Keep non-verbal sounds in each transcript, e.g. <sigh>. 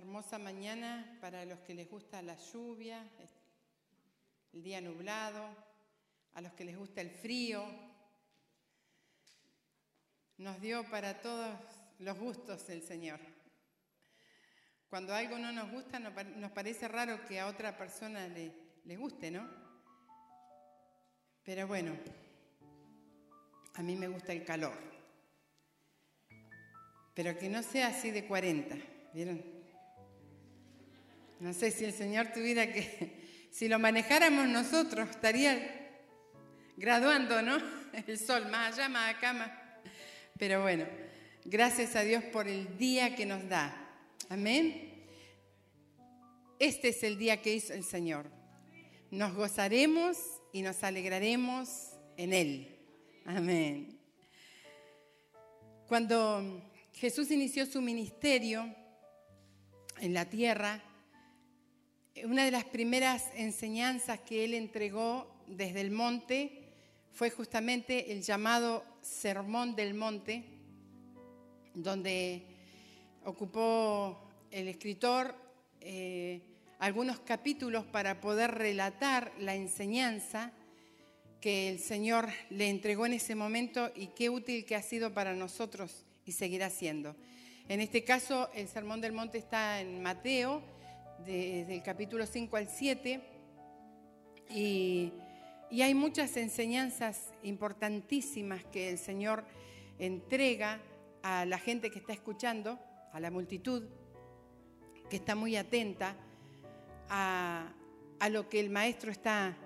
hermosa mañana para los que les gusta la lluvia, el día nublado, a los que les gusta el frío. Nos dio para todos los gustos el Señor. Cuando algo no nos gusta, nos parece raro que a otra persona le, guste, ¿no? Pero bueno, a mí me gusta el calor. Pero que no sea así de 40, ¿vieron? No sé si el Señor tuviera que, si lo manejáramos nosotros, estaría graduando, ¿no? El sol, más allá, más acá, más. Pero bueno, gracias a Dios por el día que nos da. Amén. Este es el día que hizo el Señor. Nos gozaremos y nos alegraremos en Él. Amén. Cuando Jesús inició su ministerio en la tierra, una de las primeras enseñanzas que Él entregó desde el monte fue justamente el llamado Sermón del Monte, donde ocupó el escritor eh, algunos capítulos para poder relatar la enseñanza que el Señor le entregó en ese momento y qué útil que ha sido para nosotros y seguirá siendo. En este caso, el Sermón del Monte está en Mateo, desde el capítulo 5 al 7, y, y hay muchas enseñanzas importantísimas que el Señor entrega a la gente que está escuchando, a la multitud, que está muy atenta a, lo que el maestro está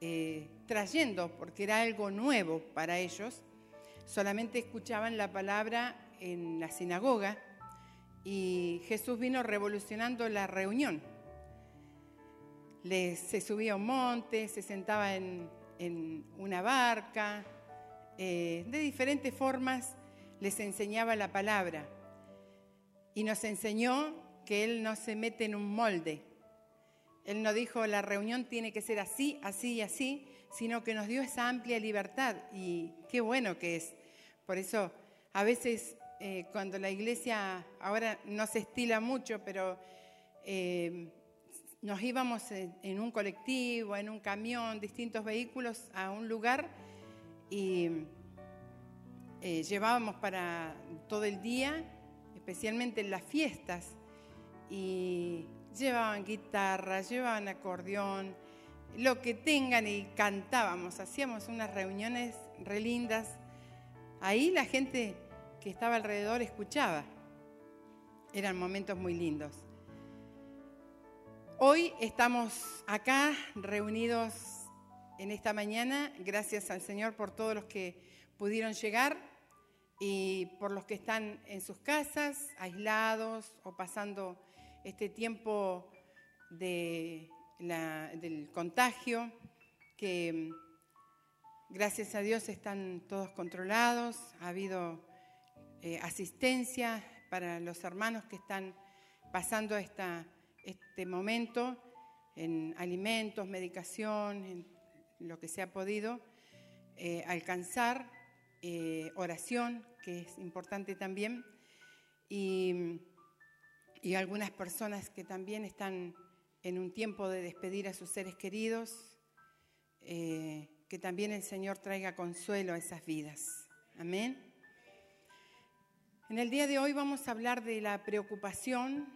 eh, trayendo, porque era algo nuevo para ellos. Solamente escuchaban la palabra en la sinagoga y Jesús vino revolucionando la reunión. se subía a un monte, se sentaba en, una barca, eh, de diferentes formas les enseñaba la palabra. Y nos enseñó que Él no se mete en un molde, él no dijo la reunión tiene que ser así, así y así, sino que nos dio esa amplia libertad y qué bueno que es. Por eso a veces eh, cuando la iglesia ahora no se estila mucho, pero eh, nos íbamos en, un colectivo, en un camión, distintos vehículos a un lugar y eh, llevábamos para todo el día, especialmente en las fiestas, y llevaban guitarra, llevaban acordeón, lo que tengan y cantábamos, hacíamos unas reuniones re lindas. Ahí la gente que estaba alrededor escuchaba. Eran momentos muy lindos. Hoy estamos acá reunidos en esta mañana, gracias al Señor por todos los que pudieron llegar y por los que están en sus casas, aislados o pasando este tiempo del contagio, que mm, gracias a Dios están todos controlados, ha habido eh, asistencia para los hermanos que están pasando este momento en alimentos, medicación, lo que se ha podido eh, alcanzar, eh, oración, que es importante también, y algunas personas que también están en un tiempo de despedir a sus seres queridos, que también el Señor traiga consuelo a esas vidas. Amén. En el día de hoy vamos a hablar de la preocupación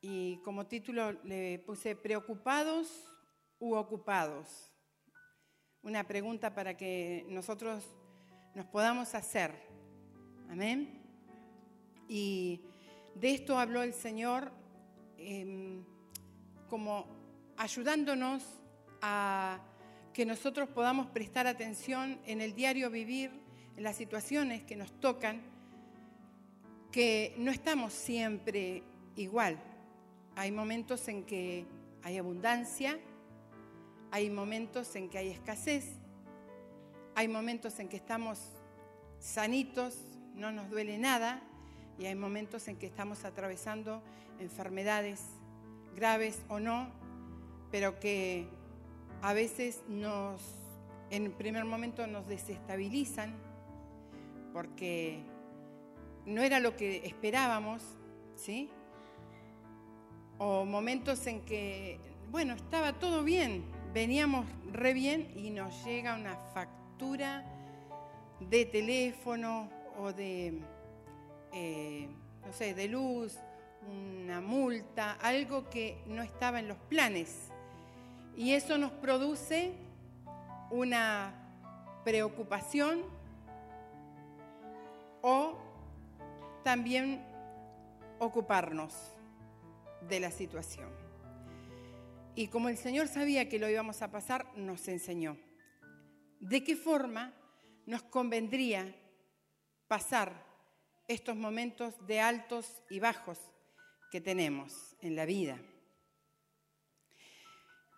y como título le puse preocupados u ocupados. Una pregunta para que nosotros nos podamos hacer. Amén. Y de esto habló el Señor em, como ayudándonos a que nosotros podamos prestar atención en el diario vivir, en las situaciones que nos tocan, que no estamos siempre igual. Hay momentos en que hay abundancia, hay momentos en que hay escasez, hay momentos en que estamos sanitos, no nos duele nada, y hay momentos en que estamos atravesando enfermedades graves o no, pero que a veces nos, en primer momento nos desestabilizan porque no era lo que esperábamos, ¿sí? o momentos en que, bueno, estaba todo bien, veníamos re bien y nos llega una factura de teléfono o de, eh, no sé, de luz, una multa, algo que no estaba en los planes. Y eso nos produce una preocupación o también ocuparnos de la situación. Y como el Señor sabía que lo íbamos a pasar, nos enseñó de qué forma nos convendría pasar estos momentos de altos y bajos que tenemos en la vida.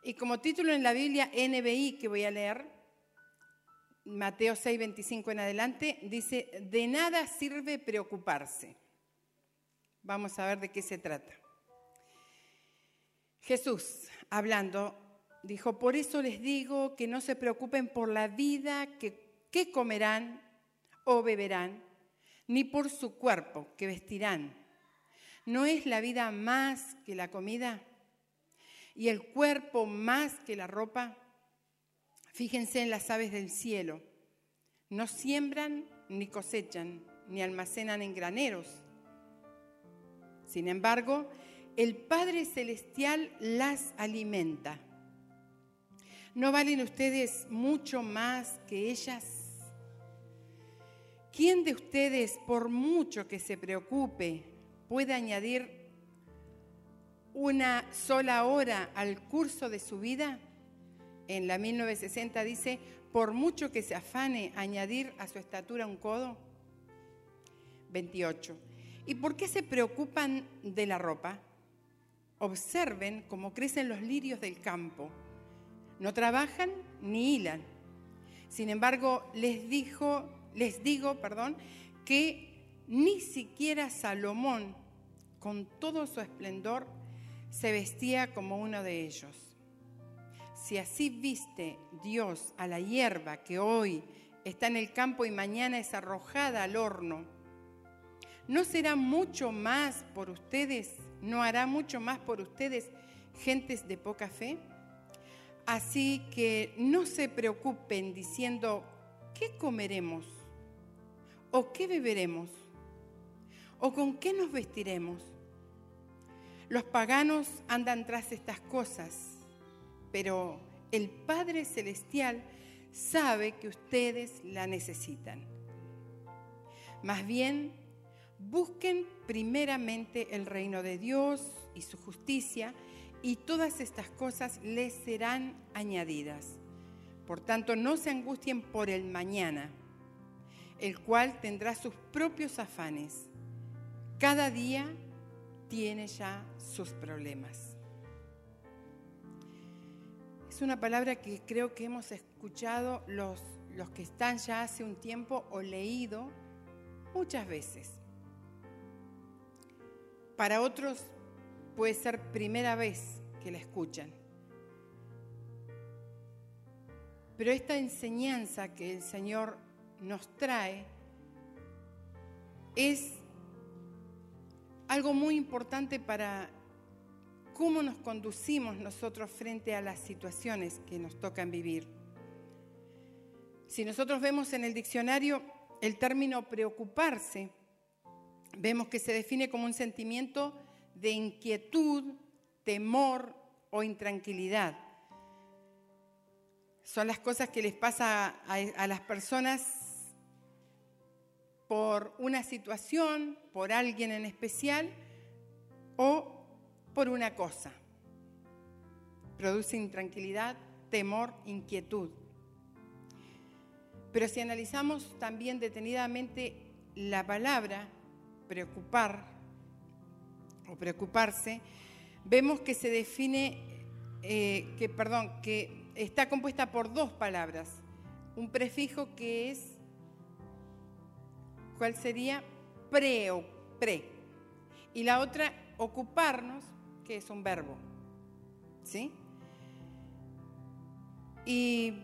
Y como título en la Biblia NBI que voy a leer, Mateo 6, 25 en adelante, dice, de nada sirve preocuparse. Vamos a ver de qué se trata. Jesús, hablando, dijo, por eso les digo que no se preocupen por la vida que, que comerán o beberán, ni por su cuerpo que vestirán. ¿No es la vida más que la comida y el cuerpo más que la ropa? Fíjense en las aves del cielo. No siembran ni cosechan, ni almacenan en graneros. Sin embargo, el Padre Celestial las alimenta. ¿No valen ustedes mucho más que ellas? ¿Quién de ustedes, por mucho que se preocupe, puede añadir una sola hora al curso de su vida? En la 1960 dice, por mucho que se afane añadir a su estatura un codo. 28. ¿Y por qué se preocupan de la ropa? Observen cómo crecen los lirios del campo. No trabajan ni hilan. Sin embargo, les dijo, les digo, perdón, que ni siquiera Salomón, con todo su esplendor, se vestía como uno de ellos. Si así viste Dios a la hierba que hoy está en el campo y mañana es arrojada al horno, ¿no será mucho más por ustedes, no hará mucho más por ustedes gentes de poca fe? Así que no se preocupen diciendo, ¿qué comeremos? ¿O qué beberemos? ¿O con qué nos vestiremos? Los paganos andan tras estas cosas pero el Padre Celestial sabe que ustedes la necesitan. Más bien, busquen primeramente el reino de Dios y su justicia, y todas estas cosas les serán añadidas. Por tanto, no se angustien por el mañana, el cual tendrá sus propios afanes. Cada día tiene ya sus problemas. Una palabra que creo que hemos escuchado los, los que están ya hace un tiempo o leído muchas veces. Para otros puede ser primera vez que la escuchan. Pero esta enseñanza que el Señor nos trae es algo muy importante para cómo nos conducimos nosotros frente a las situaciones que nos tocan vivir. Si nosotros vemos en el diccionario el término preocuparse, vemos que se define como un sentimiento de inquietud, temor o intranquilidad. Son las cosas que les pasa a, las personas por una situación, por alguien en especial o por una cosa. Produce intranquilidad, temor, inquietud. Pero si analizamos también detenidamente la palabra preocupar o preocuparse, vemos que se define, eh, que, perdón, que está compuesta por dos palabras. Un prefijo que es, ¿cuál sería? Pre o pre. Y la otra, ocuparnos, que es un verbo. ¿Sí? Y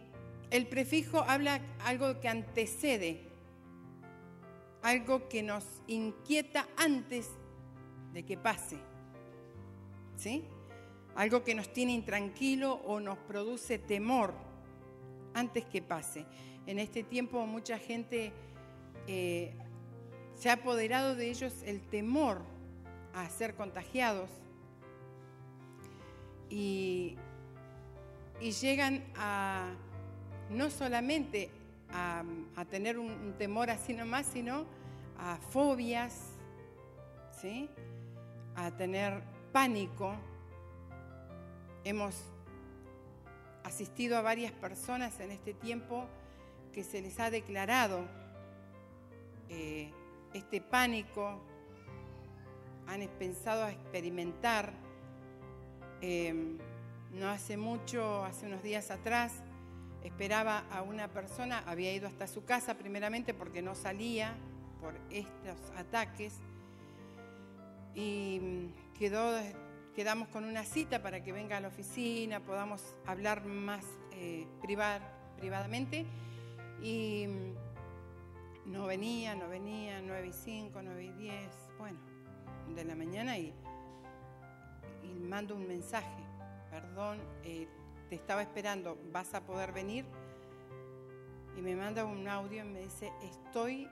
el prefijo habla algo que antecede, algo que nos inquieta antes de que pase. ¿sí? Algo que nos tiene intranquilo o nos produce temor antes que pase. En este tiempo mucha gente eh, se ha apoderado de ellos el temor a ser contagiados y, llegan a no solamente a, tener un, temor así nomás, sino a fobias, ¿sí? a tener pánico. Hemos asistido a varias personas en este tiempo que se les ha declarado eh, este pánico, han pensado a experimentar. Em, no hace mucho, hace unos días atrás, esperaba a una persona, había ido hasta su casa primeramente porque no salía por estos ataques y mm, quedamos con una cita para que venga a la oficina, podamos hablar más eh, privadamente y mm, no venía, no venía, 9 y 5, 9 y 10, bueno, de la mañana y mando un mensaje, perdón, eh, te estaba esperando, ¿vas a poder venir? Y me manda un audio y me dice, estoy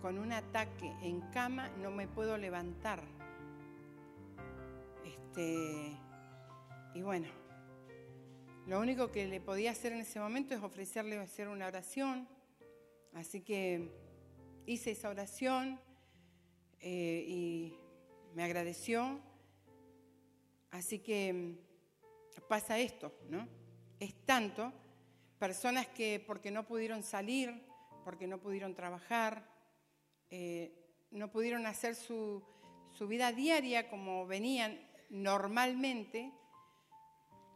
con un ataque en cama, no me puedo levantar. Este, y bueno, lo único que le podía hacer en ese momento es ofrecerle hacer una oración. Así que hice esa oración eh, y me agradeció. Así que mm, pasa esto, ¿no? Es tanto personas que porque no pudieron salir, porque no pudieron trabajar, eh, no pudieron hacer su, su vida diaria como venían normalmente,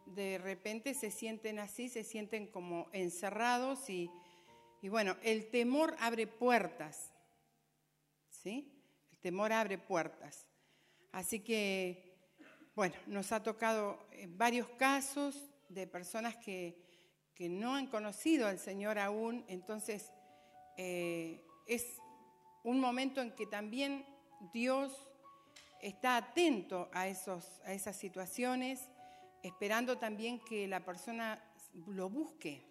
de repente se sienten así, se sienten como encerrados y, bueno, el temor abre puertas, ¿sí? El temor abre puertas. Así que, bueno, nos ha tocado varios casos de personas que, no han conocido al Señor aún, entonces eh, es un momento en que también Dios está atento a, esos, a esas situaciones esperando también que la persona lo busque,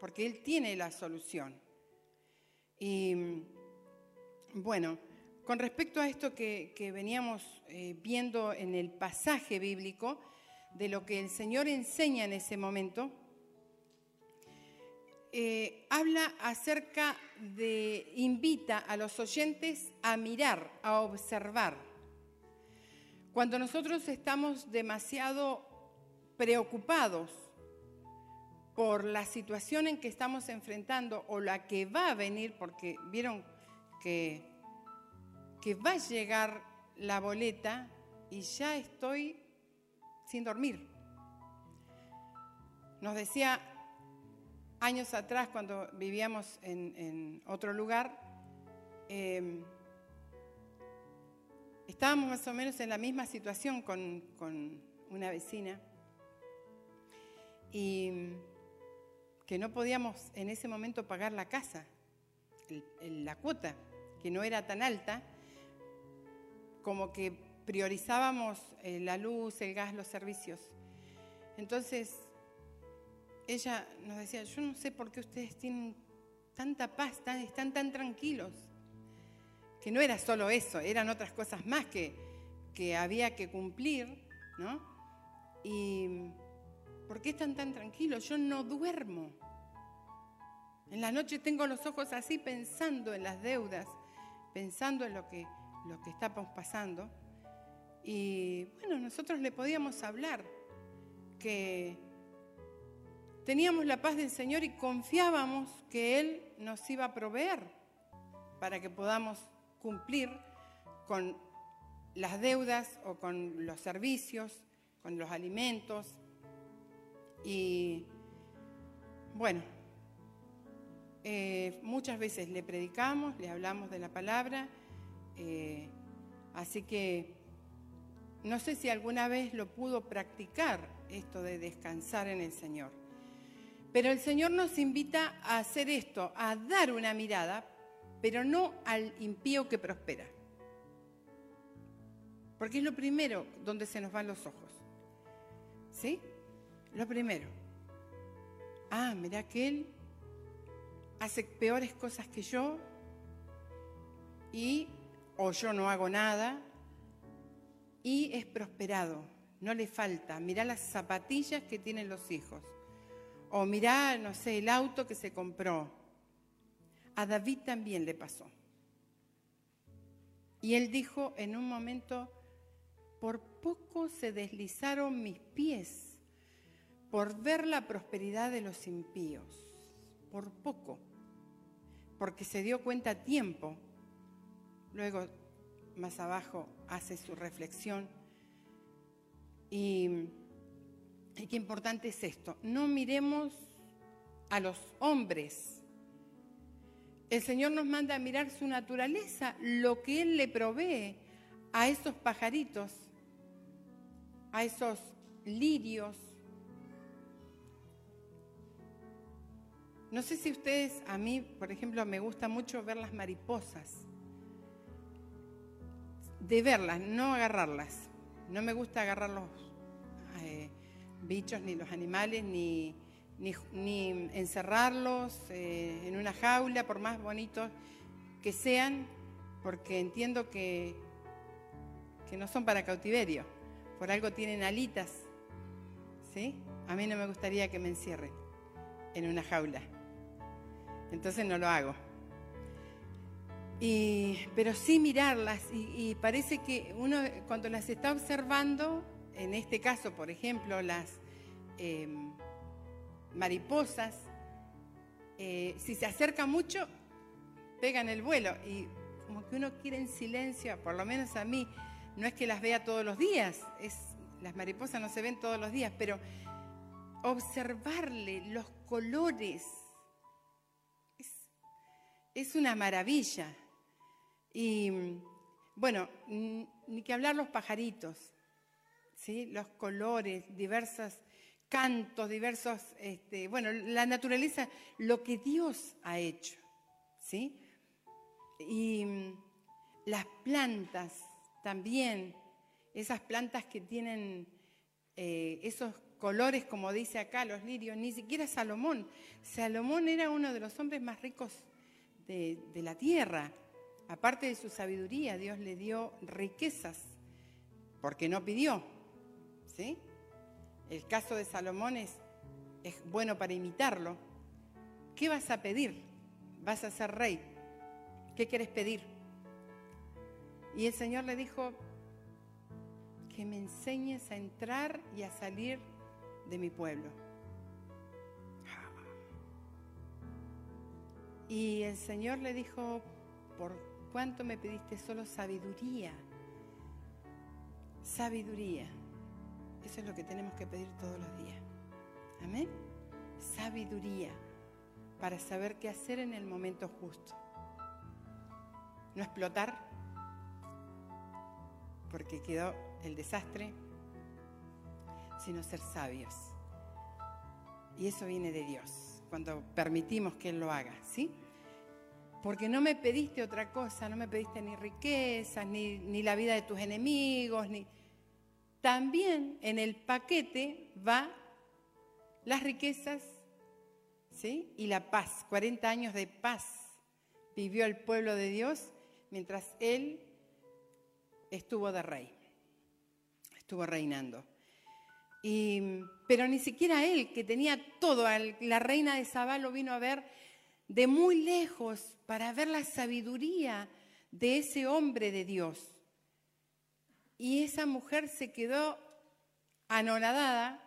porque Él tiene la solución. Y bueno, con respecto a esto que, veníamos eh, viendo en el pasaje bíblico, de lo que el Señor enseña en ese momento, eh, habla acerca de, invita a los oyentes a mirar, a observar. Cuando nosotros estamos demasiado preocupados por la situación en que estamos enfrentando o la que va a venir, porque vieron que, que va a llegar la boleta y ya estoy sin dormir. Nos decía años atrás, cuando vivíamos en, otro lugar, em, estábamos más o menos en la misma situación con, con una vecina y que no podíamos en ese momento pagar la casa, la cuota, que no era tan alta, como que priorizábamos eh, la luz, el gas, los servicios. Entonces, ella nos decía, yo no sé por qué ustedes tienen tanta paz, están tan tranquilos, que no era solo eso, eran otras cosas más que, que había que cumplir, ¿no? Y ¿Por qué están tan tranquilos? Yo no duermo. En la noche tengo los ojos así pensando en las deudas, pensando en lo que, lo que estamos pasando. Y bueno, nosotros le podíamos hablar que teníamos la paz del Señor y confiábamos que Él nos iba a proveer para que podamos cumplir con las deudas o con los servicios, con los alimentos, y bueno, eh, muchas veces le predicamos, le hablamos de la palabra, eh, así que no sé si alguna vez lo pudo practicar esto de descansar en el Señor. Pero el Señor nos invita a hacer esto, a dar una mirada, pero no al impío que prospera. Porque es lo primero donde se nos van los ojos. ¿Sí? Lo primero. Ah, mira que él hace peores cosas que yo y o yo no hago nada y es prosperado, no le falta. Mirá las zapatillas que tienen los hijos o mirá, no sé, el auto que se compró. A David también le pasó. Y él dijo en un momento, por poco se deslizaron mis pies por ver la prosperidad de los impíos, por poco, porque se dio cuenta a tiempo. Luego, más abajo, hace su reflexión. Y, qué importante es esto, no miremos a los hombres el Señor nos manda a mirar su naturaleza, lo que Él le provee a esos pajaritos, a esos lirios. No sé si ustedes, a mí, por ejemplo, me gusta mucho ver las mariposas. De verlas, no agarrarlas. No me gusta agarrar los eh, bichos, ni los animales, ni, ni, encerrarlos eh, en una jaula, por más bonitos que sean, porque entiendo que, que no son para cautiverio, por algo tienen alitas, ¿sí? A mí no me gustaría que me encierren en una jaula, entonces no lo hago. Pero sí mirarlas y, parece que uno cuando las está observando, en este caso, por ejemplo, las... Em, mariposas, eh, si se acerca mucho, pegan el vuelo. Y como que uno quiere en silencio, por lo menos a mí, no es que las vea todos los días, es, las mariposas no se ven todos los días, pero observarle los colores es, una maravilla. Y bueno, ni que hablar los pajaritos, ¿sí? los colores, diversas cantos, diversos, este, bueno, la naturaleza, lo que Dios ha hecho, ¿sí? Y mm, las plantas también, esas plantas que tienen eh, esos colores, como dice acá, los lirios, ni siquiera Salomón. Salomón era uno de los hombres más ricos de la tierra. Aparte de su sabiduría, Dios le dio riquezas, porque no pidió, ¿sí? el caso de Salomón es, bueno para imitarlo. ¿Qué vas a pedir? Vas a ser rey. ¿Qué quieres pedir? Y el Señor le dijo, que me enseñes a entrar y a salir de mi pueblo. Y el Señor le dijo, ¿por cuánto me pediste solo sabiduría? Sabiduría. Eso es lo que tenemos que pedir todos los días. Amén. Sabiduría para saber qué hacer en el momento justo. No explotar, porque quedó el desastre, sino ser sabios. Y eso viene de Dios, cuando permitimos que Él lo haga, ¿sí? Porque no me pediste otra cosa, no me pediste ni riquezas, ni, ni la vida de tus enemigos, ni también en el paquete va las riquezas ¿sí? y la paz. 40 años de paz vivió el pueblo de Dios mientras él estuvo de rey, estuvo reinando. pero ni siquiera él, que tenía todo, la reina de Sabá lo vino a ver de muy lejos para ver la sabiduría de ese hombre de Dios. Y esa mujer se quedó anonadada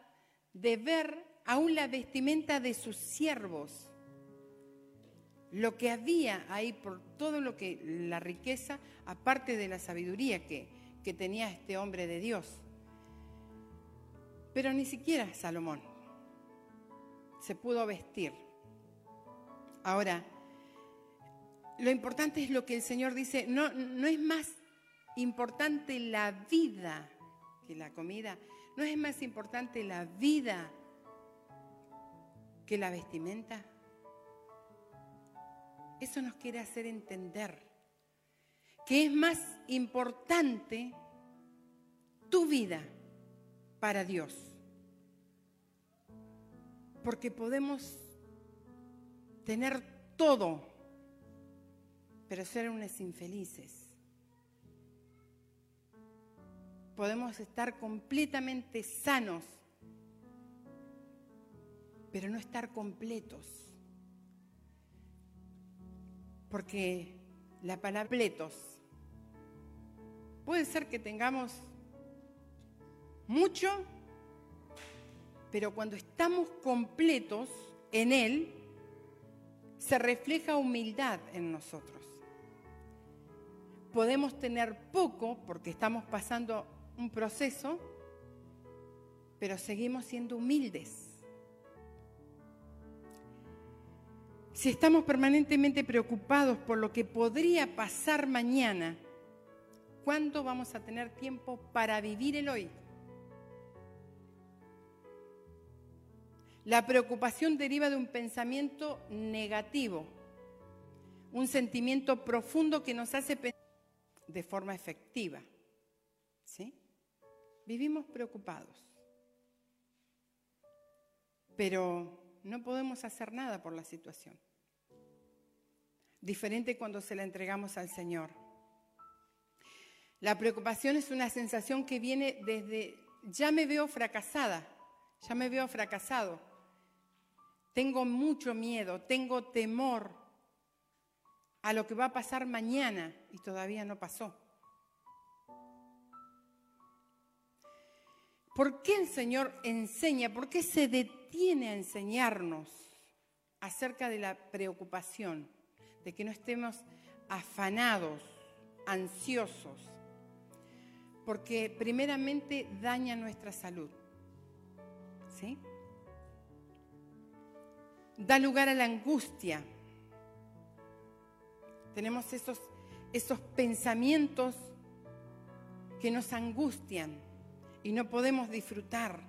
de ver aún la vestimenta de sus siervos, lo que había ahí por todo lo que la riqueza, aparte de la sabiduría que, que tenía este hombre de Dios. Pero ni siquiera Salomón se pudo vestir. Ahora, lo importante es lo que el Señor dice, no, no es más importante la vida que la comida? ¿No es más importante la vida que la vestimenta? Eso nos quiere hacer entender que es más importante tu vida para Dios. Porque podemos tener todo, pero ser unos infelices. Podemos estar completamente sanos, pero no estar completos. Porque la palabra completos puede ser que tengamos mucho, pero cuando estamos completos en Él, se refleja humildad en nosotros. Podemos tener poco porque estamos pasando un proceso, pero seguimos siendo humildes. Si estamos permanentemente preocupados por lo que podría pasar mañana, ¿cuándo vamos a tener tiempo para vivir el hoy? La preocupación deriva de un pensamiento negativo, un sentimiento profundo que nos hace pensar de forma efectiva. ¿Sí? Vivimos preocupados, pero no podemos hacer nada por la situación. Diferente cuando se la entregamos al Señor. La preocupación es una sensación que viene desde, ya me veo fracasada, ya me veo fracasado. Tengo mucho miedo, tengo temor a lo que va a pasar mañana y todavía no pasó. ¿Por qué el Señor enseña? ¿Por qué se detiene a enseñarnos acerca de la preocupación? De que no estemos afanados, ansiosos, porque primeramente daña nuestra salud. ¿Sí? Da lugar a la angustia. Tenemos esos, esos pensamientos que nos angustian y no podemos disfrutar.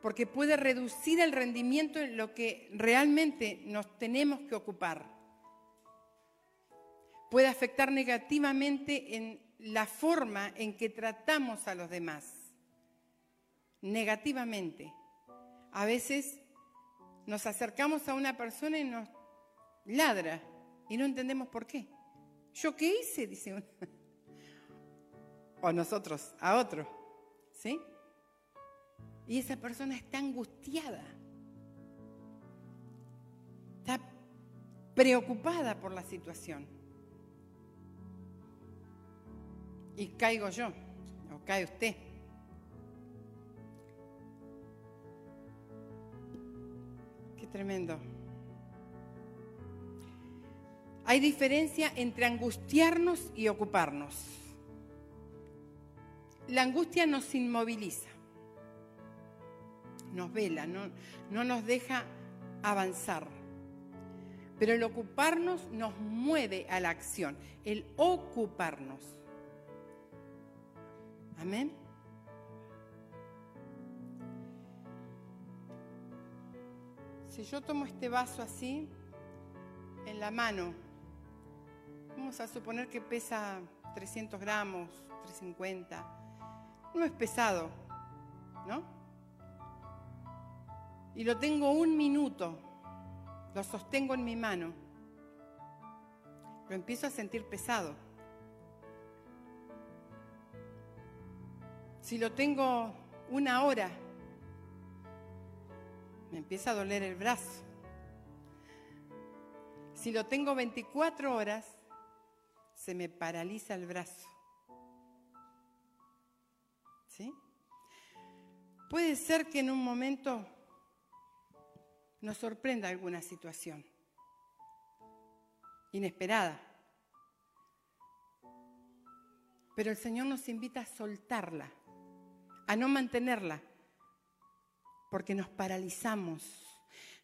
Porque puede reducir el rendimiento en lo que realmente nos tenemos que ocupar. Puede afectar negativamente en la forma en que tratamos a los demás. Negativamente. A veces nos acercamos a una persona y nos ladra y no entendemos por qué. ¿Yo qué hice? Dice uno <laughs> o nosotros a otro. ¿Sí? Y esa persona está angustiada. Está preocupada por la situación. Y caigo yo, o cae usted. Tremendo. Hay diferencia entre angustiarnos y ocuparnos. La angustia nos inmoviliza, nos vela, no, no nos deja avanzar. Pero el ocuparnos nos mueve a la acción, el ocuparnos. Amén. Si yo tomo este vaso así, en la mano, vamos a suponer que pesa 300 gramos, 350 no es pesado, ¿no? Y lo tengo un minuto, lo sostengo en mi mano, lo empiezo a sentir pesado. Si lo tengo una hora, me empieza a doler el brazo. Si lo tengo 24 horas, se me paraliza el brazo. ¿Sí? Puede ser que en un momento nos sorprenda alguna situación inesperada. Pero el Señor nos invita a soltarla, a no mantenerla, porque nos paralizamos,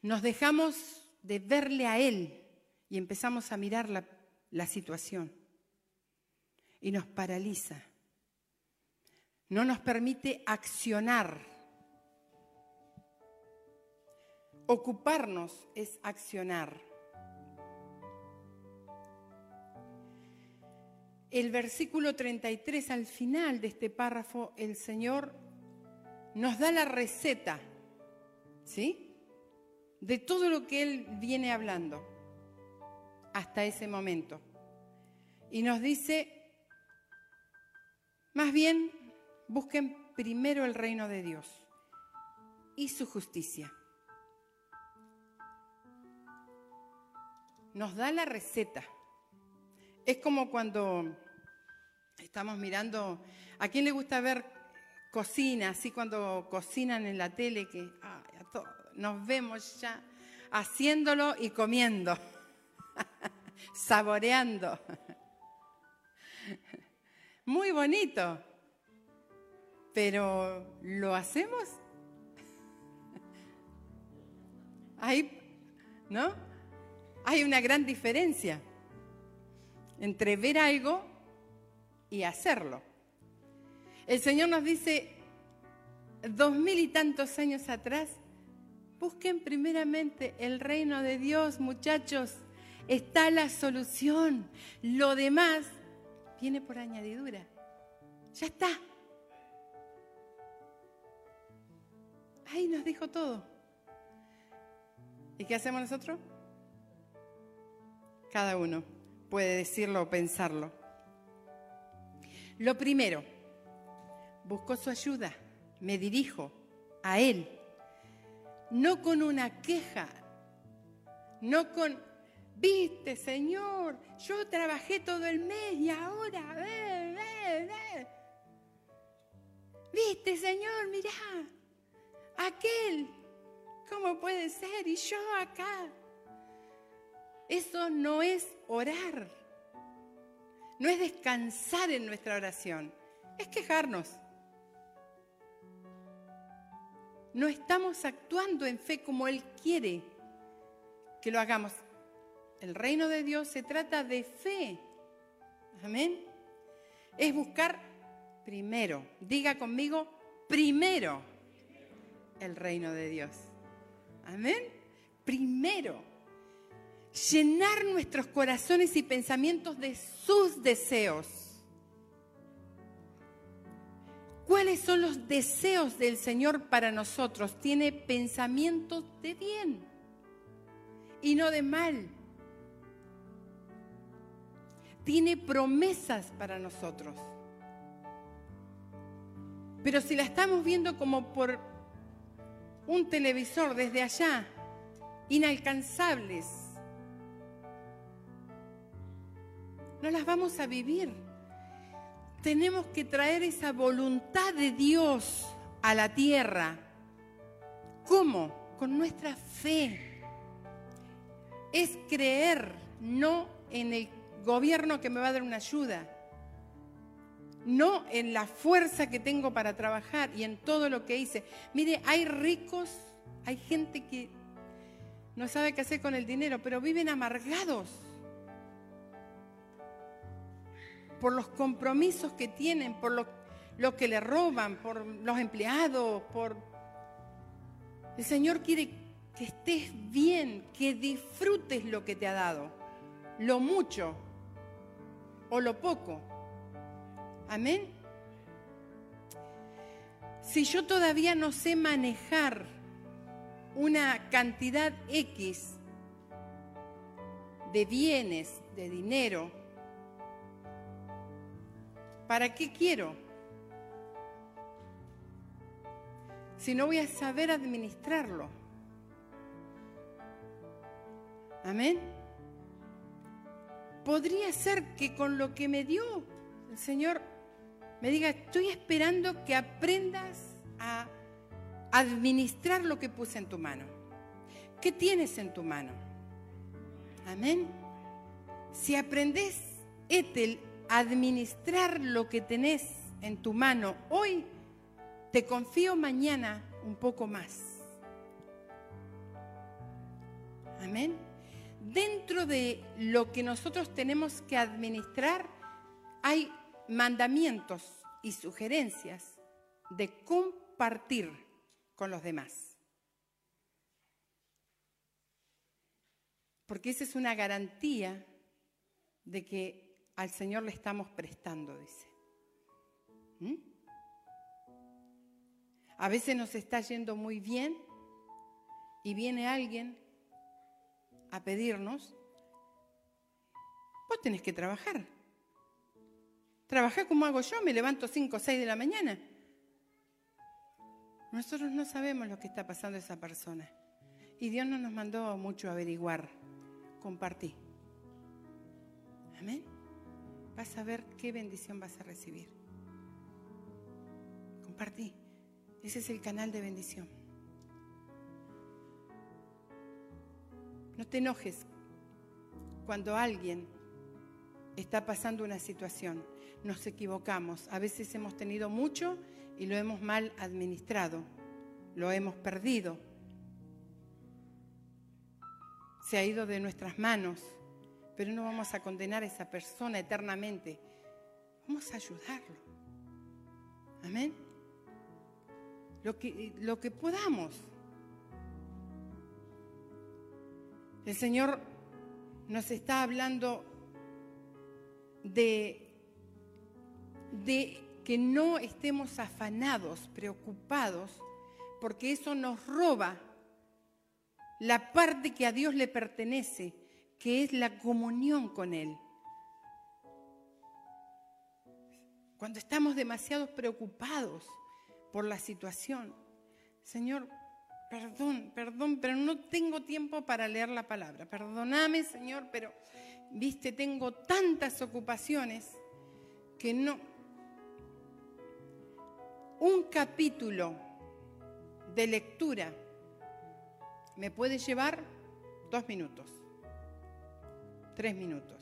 nos dejamos de verle a Él y empezamos a mirar la, situación y nos paraliza no nos permite accionar. Ocuparnos es accionar. el versículo 33 al final de este párrafo, el Señor nos da la receta, ¿sí? De todo lo que Él viene hablando hasta ese momento. Y nos dice, más bien, busquen primero el reino de Dios y su justicia. Nos da la receta. Es como cuando estamos mirando, ¿a quién le gusta ver cocina? Así cuando cocinan en la tele, que nos vemos ya haciéndolo y comiendo, <laughs> saboreando. <laughs> Muy bonito, pero ¿lo hacemos? <laughs> Ahí, ¿no? Hay una gran diferencia entre ver algo y hacerlo. El Señor nos dice, dos mil y tantos años atrás, busquen primeramente el reino de Dios, muchachos, está la solución. Lo demás viene por añadidura. Ya está. Ahí nos dijo todo. ¿Y qué hacemos nosotros? Cada uno puede decirlo o pensarlo. Lo primero, busco su ayuda, me dirijo a Él, no con una queja, no con, viste Señor, yo trabajé todo el mes y ahora, ve, ve, ve. viste Señor, mirá, aquel, ¿cómo puede ser? Y yo acá. Eso no es orar. No es descansar en nuestra oración. Es quejarnos. No estamos actuando en fe como Él quiere que lo hagamos. El reino de Dios se trata de fe. Amén. Es buscar primero, diga conmigo, primero el reino de Dios. Amén. Primero llenar nuestros corazones y pensamientos de sus deseos. ¿Cuáles son los deseos del Señor para nosotros? Tiene pensamientos de bien y no de mal. Tiene promesas para nosotros. Pero si la estamos viendo como por un televisor desde allá, inalcanzables, no las vamos a vivir. Tenemos que traer esa voluntad de Dios a la tierra. ¿Cómo? Con nuestra fe. Es creer, no en el gobierno que me va a dar una ayuda, no en la fuerza que tengo para trabajar y en todo lo que hice. Mire, hay ricos, hay gente que no sabe qué hacer con el dinero, pero viven amargados por los compromisos que tienen, por lo, que le roban, por los empleados, por... El Señor quiere que estés bien, que disfrutes lo que te ha dado, lo mucho o lo poco. Amén. Si yo todavía no sé manejar una cantidad X de bienes, de dinero, ¿Para qué quiero? Si no voy a saber administrarlo. Amén. Podría ser que con lo que me dio el Señor me diga, estoy esperando que aprendas a administrar lo que puse en tu mano. ¿Qué tienes en tu mano? Amén. Si aprendes, Etel, administrar lo que tenés en tu mano hoy, te confío mañana un poco más. Amén. Dentro de lo que nosotros tenemos que administrar hay mandamientos y sugerencias de compartir con los demás. Porque esa es una garantía de que al Señor le estamos prestando, dice. ¿Mm? A veces nos está yendo muy bien y viene alguien a pedirnos, vos tenés que trabajar. Trabajá como hago yo, me levanto 5 o 6 de la mañana. Nosotros no sabemos lo que está pasando a esa persona. Y Dios no nos mandó mucho averiguar. Compartí. Amén. Vas a ver qué bendición vas a recibir. Compartí. Ese es el canal de bendición. No te enojes cuando alguien está pasando una situación. Nos equivocamos. A veces hemos tenido mucho y lo hemos mal administrado. Lo hemos perdido. Se ha ido de nuestras manos. Pero no vamos a condenar a esa persona eternamente. Vamos a ayudarlo. Amén. Lo que, lo que podamos. El Señor nos está hablando de, de que no estemos afanados, preocupados, porque eso nos roba la parte que a Dios le pertenece, que es la comunión con Él. Cuando estamos demasiado preocupados por la situación, Señor, Perdón, perdón, pero no tengo tiempo para leer la palabra. Perdóname, Señor, pero, viste, tengo tantas ocupaciones que no... Un capítulo de lectura me puede llevar dos minutos, tres minutos.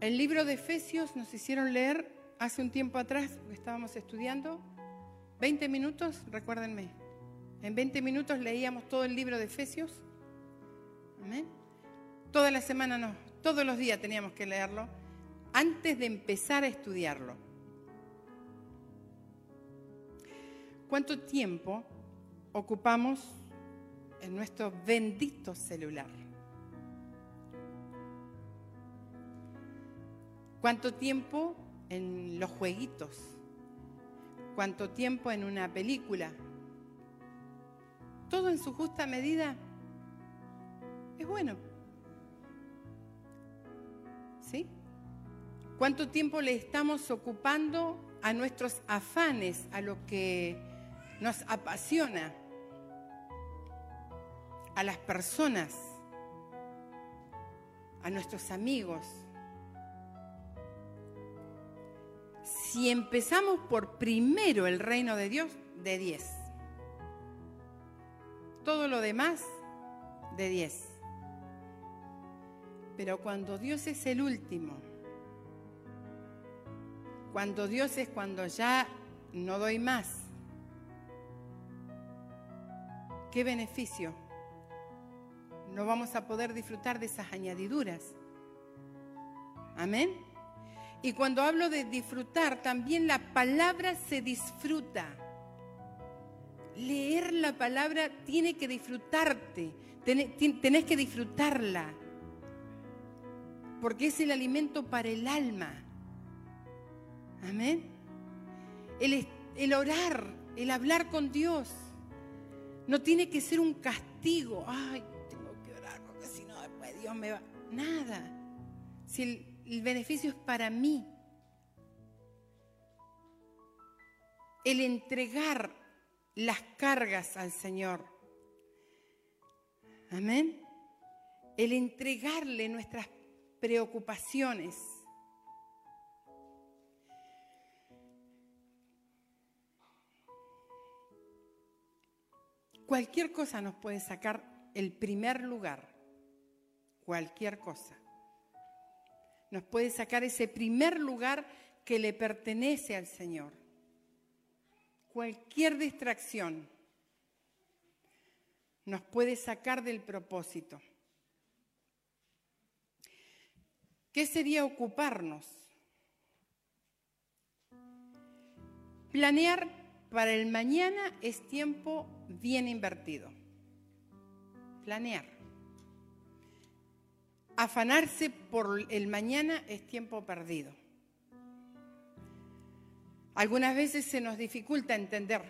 El libro de Efesios nos hicieron leer hace un tiempo atrás, porque estábamos estudiando, 20 minutos, recuérdenme. En 20 minutos leíamos todo el libro de Efesios. Amén. Toda la semana no, todos los días teníamos que leerlo antes de empezar a estudiarlo. ¿Cuánto tiempo ocupamos en nuestro bendito celular? ¿Cuánto tiempo en los jueguitos? cuánto tiempo en una película. Todo en su justa medida es bueno. ¿Sí? ¿Cuánto tiempo le estamos ocupando a nuestros afanes, a lo que nos apasiona, a las personas, a nuestros amigos? Si empezamos por primero el reino de Dios, de 10. Todo lo demás, de 10. Pero cuando Dios es el último, cuando Dios es cuando ya no doy más, ¿qué beneficio? No vamos a poder disfrutar de esas añadiduras. Amén. Y cuando hablo de disfrutar, también la palabra se disfruta. Leer la palabra tiene que disfrutarte, tenés que disfrutarla, porque es el alimento para el alma. Amén. El, orar, el hablar con Dios, no tiene que ser un castigo. Ay, tengo que orar porque si no después Dios me va. Nada. Si el, el beneficio es para mí. El entregar las cargas al Señor. Amén. El entregarle nuestras preocupaciones. Cualquier cosa nos puede sacar el primer lugar. Cualquier cosa nos puede sacar ese primer lugar que le pertenece al Señor. Cualquier distracción nos puede sacar del propósito. ¿Qué sería ocuparnos? Planear para el mañana es tiempo bien invertido. Planear. Afanarse por el mañana es tiempo perdido. Algunas veces se nos dificulta entender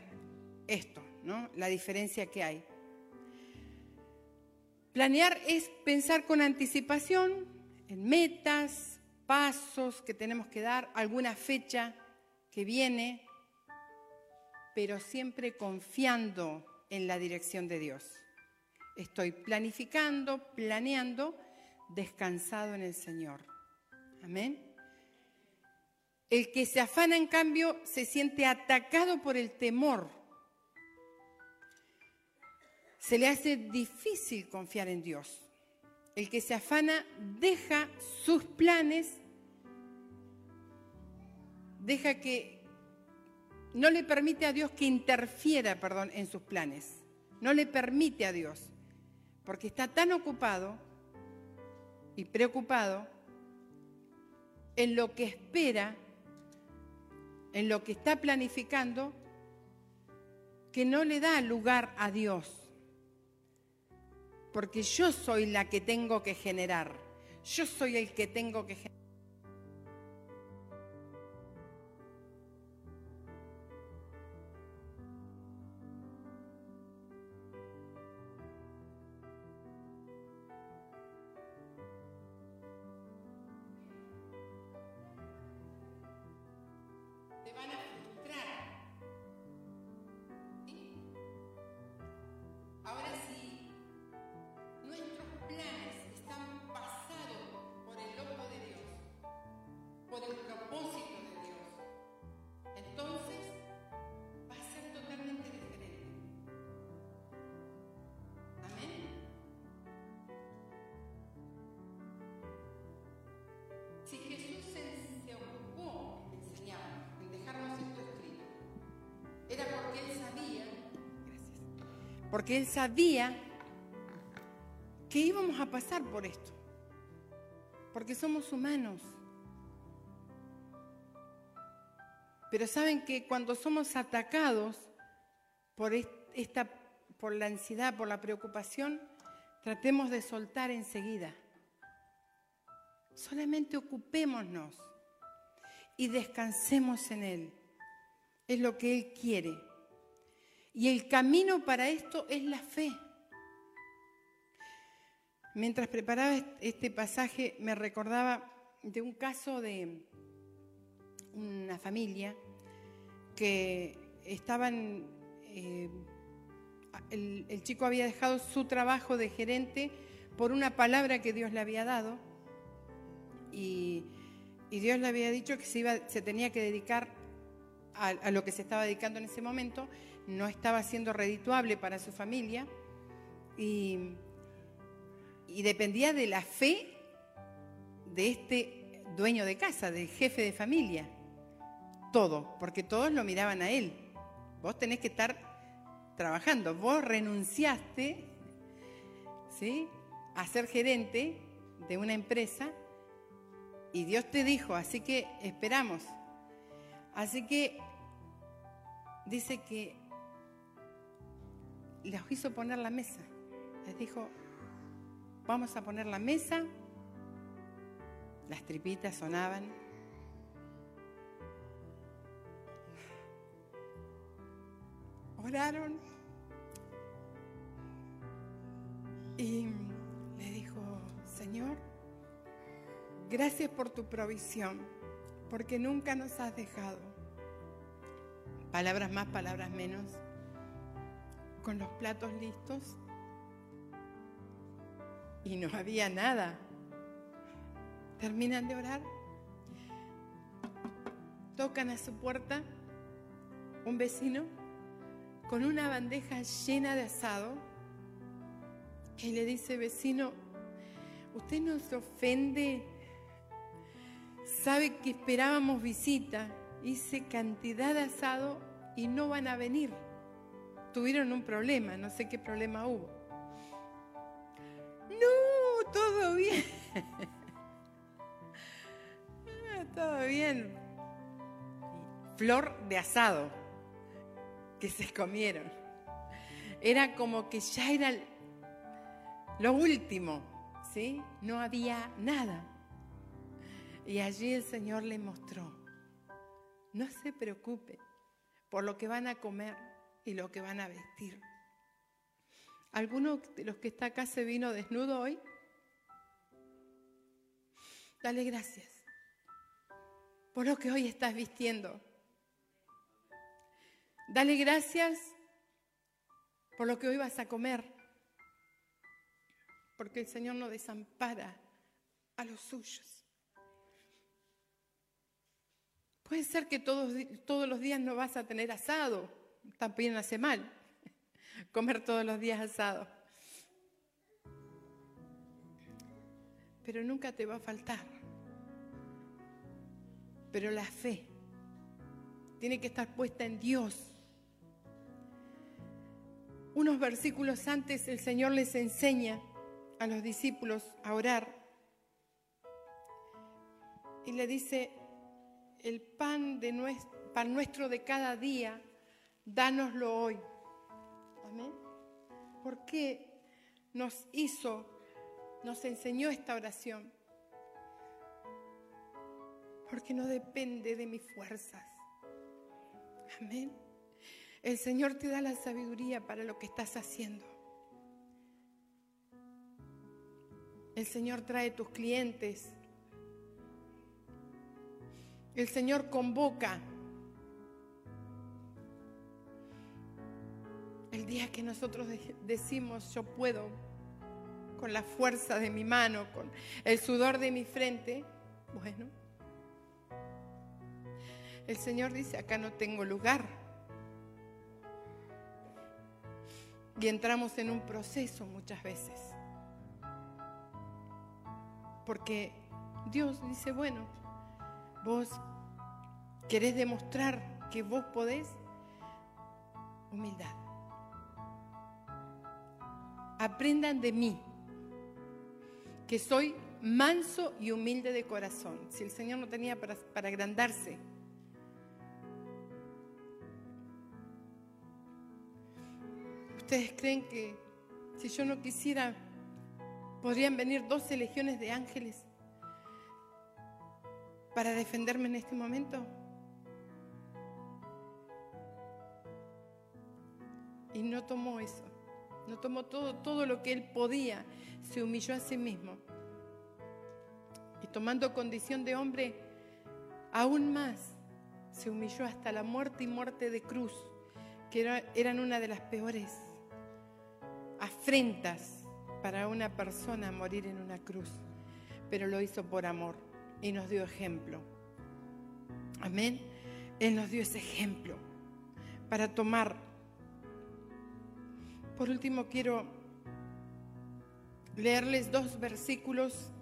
esto, ¿no? La diferencia que hay. Planear es pensar con anticipación en metas, pasos que tenemos que dar, alguna fecha que viene, pero siempre confiando en la dirección de Dios. Estoy planificando, planeando, descansado en el Señor. Amén. El que se afana, en cambio, se siente atacado por el temor. Se le hace difícil confiar en Dios. El que se afana deja sus planes, deja que no le permite a Dios que interfiera, perdón, en sus planes. No le permite a Dios, porque está tan ocupado y preocupado en lo que espera, en lo que está planificando, que no le da lugar a Dios. Porque yo soy la que tengo que generar, yo soy el que tengo que generar. Porque él sabía que íbamos a pasar por esto, porque somos humanos. Pero saben que cuando somos atacados por esta por la ansiedad, por la preocupación, tratemos de soltar enseguida. Solamente ocupémonos y descansemos en Él. Es lo que Él quiere. Y el camino para esto es la fe. Mientras preparaba este pasaje me recordaba de un caso de una familia que estaban, eh, el, chico había dejado su trabajo de gerente por una palabra que Dios le había dado y, Dios le había dicho que se, iba, se tenía que dedicar a lo que se estaba dedicando en ese momento no estaba siendo redituable para su familia y, dependía de la fe de este dueño de casa, del jefe de familia. Todo, porque todos lo miraban a él. Vos tenés que estar trabajando. Vos renunciaste ¿sí? a ser gerente de una empresa y Dios te dijo, así que esperamos. Así que dice que les hizo poner la mesa. Les dijo, vamos a poner la mesa. Las tripitas sonaban. Oraron. Y le dijo, Señor, gracias por tu provisión, porque nunca nos has dejado. Palabras más, palabras menos con los platos listos y no había nada. Terminan de orar, tocan a su puerta un vecino con una bandeja llena de asado y le dice, vecino, usted nos ofende, sabe que esperábamos visita, hice cantidad de asado y no van a venir tuvieron un problema, no sé qué problema hubo. No, todo bien. <laughs> Ah, todo bien. Flor de asado que se comieron. Era como que ya era lo último, ¿sí? No había nada. Y allí el Señor le mostró, no se preocupe por lo que van a comer y lo que van a vestir. ¿Alguno de los que está acá se vino desnudo hoy? Dale gracias por lo que hoy estás vistiendo. Dale gracias por lo que hoy vas a comer, porque el Señor no desampara a los suyos. Puede ser que todos, todos los días no vas a tener asado, también hace mal <laughs> comer todos los días asado, pero nunca te va a faltar. Pero la fe tiene que estar puesta en Dios. Unos versículos antes el Señor les enseña a los discípulos a orar. Y le dice, el pan, de nuestro, pan nuestro de cada día, dánoslo hoy. Amén. ¿Por qué nos hizo, nos enseñó esta oración? Porque no depende de mis fuerzas. Amén. El Señor te da la sabiduría para lo que estás haciendo. El Señor trae tus clientes. El Señor convoca. Día que nosotros decimos yo puedo, con la fuerza de mi mano, con el sudor de mi frente, bueno, el Señor dice, acá no tengo lugar. Y entramos en un proceso muchas veces. Porque Dios dice, bueno, vos querés demostrar que vos podés, humildad. Aprendan de mí, que soy manso y humilde de corazón. Si el Señor no tenía para, para agrandarse, ¿Ustedes creen que si yo no quisiera, podrían venir 12 legiones de ángeles para defenderme en este momento? Y no tomó eso, no tomó todo, todo lo que él podía, se humilló a sí mismo. Y tomando condición de hombre, aún más, se humilló hasta la muerte y muerte de cruz, que eran una de las peores afrentas para una persona morir en una cruz, pero lo hizo por amor y nos dio ejemplo. Amén. Él nos dio ese ejemplo para tomar. Por último, quiero leerles dos versículos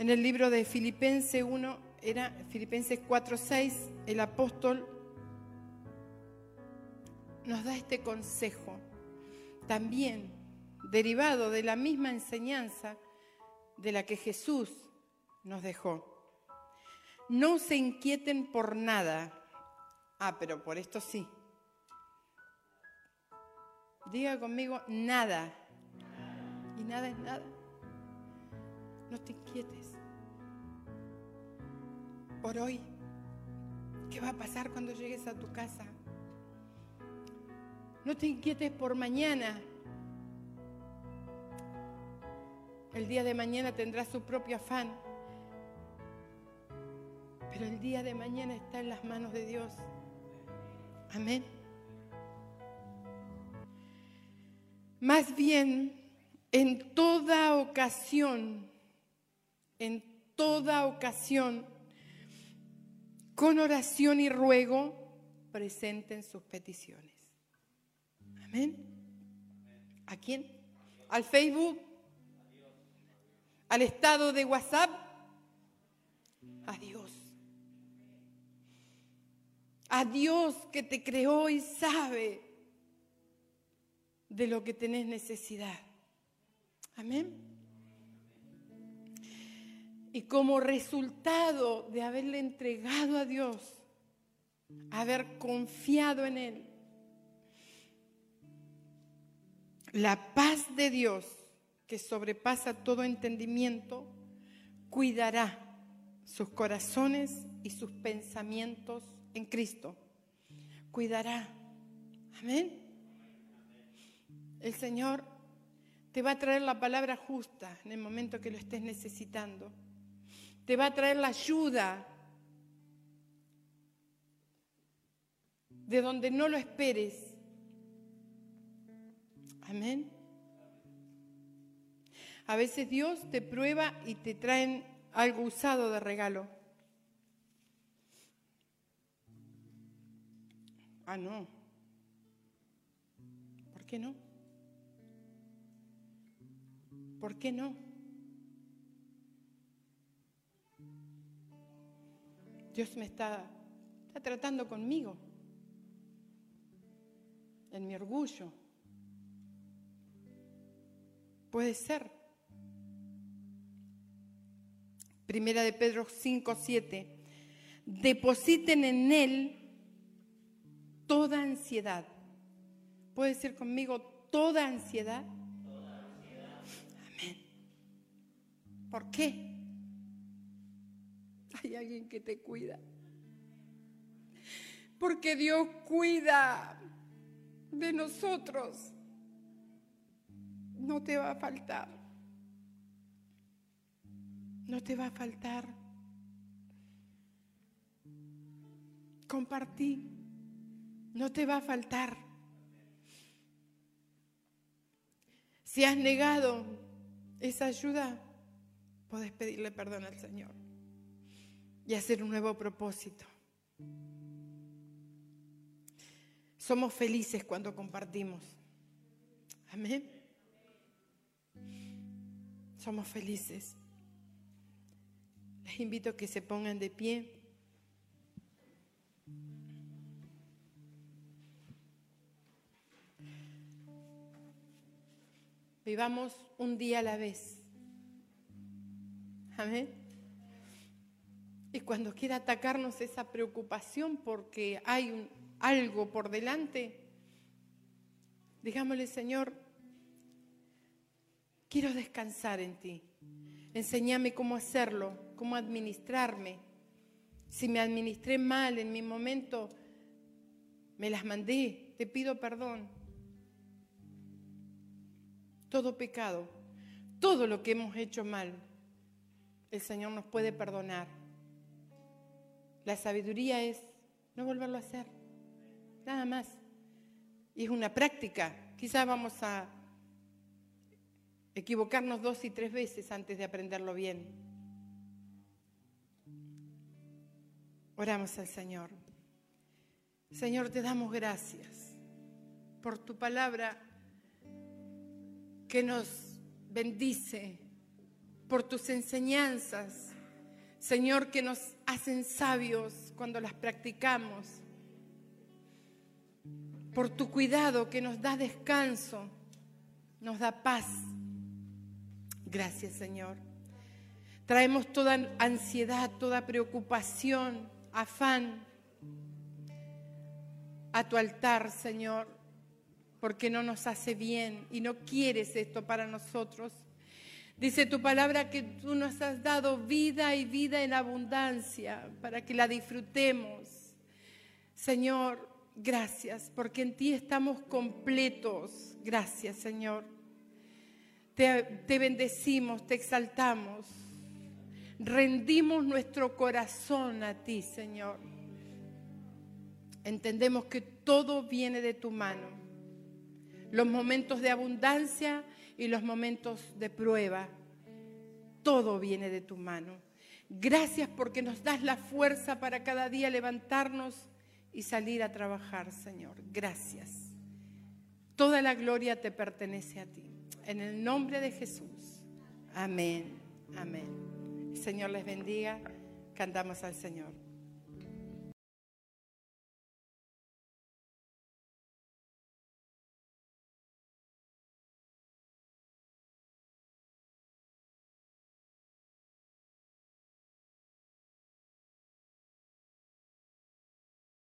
en el libro de Filipenses 1, era Filipenses 4:6, el apóstol nos da este consejo también derivado de la misma enseñanza de la que Jesús nos dejó. No se inquieten por nada. Ah, pero por esto sí. Diga conmigo, nada. Y nada es nada. No te inquietes. Por hoy, ¿qué va a pasar cuando llegues a tu casa? No te inquietes por mañana. El día de mañana tendrá su propio afán. Pero el día de mañana está en las manos de Dios. Amén. Más bien, en toda ocasión, en toda ocasión, con oración y ruego, presenten sus peticiones. Amén. ¿A quién? ¿Al Facebook? ¿Al estado de WhatsApp? A Dios. A Dios que te creó y sabe de lo que tenés necesidad. Amén. Y como resultado de haberle entregado a Dios, haber confiado en Él, la paz de Dios, que sobrepasa todo entendimiento, cuidará sus corazones y sus pensamientos en Cristo. Cuidará. Amén. El Señor te va a traer la palabra justa en el momento que lo estés necesitando. Te va a traer la ayuda de donde no lo esperes. Amén. A veces Dios te prueba y te traen algo usado de regalo. Ah, no. ¿Por qué no? ¿Por qué no? Dios me está, tratando conmigo, en mi orgullo. Puede ser. Primera de Pedro 5, 7. Depositen en Él toda ansiedad. ¿Puede decir conmigo toda ansiedad? ¿Por qué? Hay alguien que te cuida. Porque Dios cuida de nosotros. No te va a faltar. No te va a faltar. Compartí. No te va a faltar. Si has negado esa ayuda, puedes pedirle perdón al Señor y hacer un nuevo propósito. Somos felices cuando compartimos. Amén. Somos felices. Les invito a que se pongan de pie. Vivamos un día a la vez. Amén. Y cuando quiera atacarnos esa preocupación porque hay algo por delante, digámosle, Señor, quiero descansar en ti. Enséñame cómo hacerlo, cómo administrarme. Si me administré mal en mi momento, me las mandé, te pido perdón todo pecado, todo lo que hemos hecho mal, el Señor nos puede perdonar. La sabiduría es no volverlo a hacer, nada más. Y es una práctica. Quizás vamos a equivocarnos dos y tres veces antes de aprenderlo bien. Oramos al Señor. Señor, te damos gracias por tu palabra que nos bendice, por tus enseñanzas, Señor, que nos hacen sabios cuando las practicamos, por tu cuidado que nos da descanso, nos da paz. Gracias, Señor. Traemos toda ansiedad, toda preocupación, afán a tu altar, Señor porque no nos hace bien y no quieres esto para nosotros. Dice tu palabra que tú nos has dado vida y vida en abundancia para que la disfrutemos. Señor, gracias, porque en ti estamos completos. Gracias, Señor. Te, bendecimos, te exaltamos. Rendimos nuestro corazón a ti, Señor. Entendemos que todo viene de tu mano los momentos de abundancia y los momentos de prueba. Todo viene de tu mano. Gracias porque nos das la fuerza para cada día levantarnos y salir a trabajar, Señor. Gracias. Toda la gloria te pertenece a ti. En el nombre de Jesús. Amén. Amén. Señor les bendiga. Cantamos al Señor.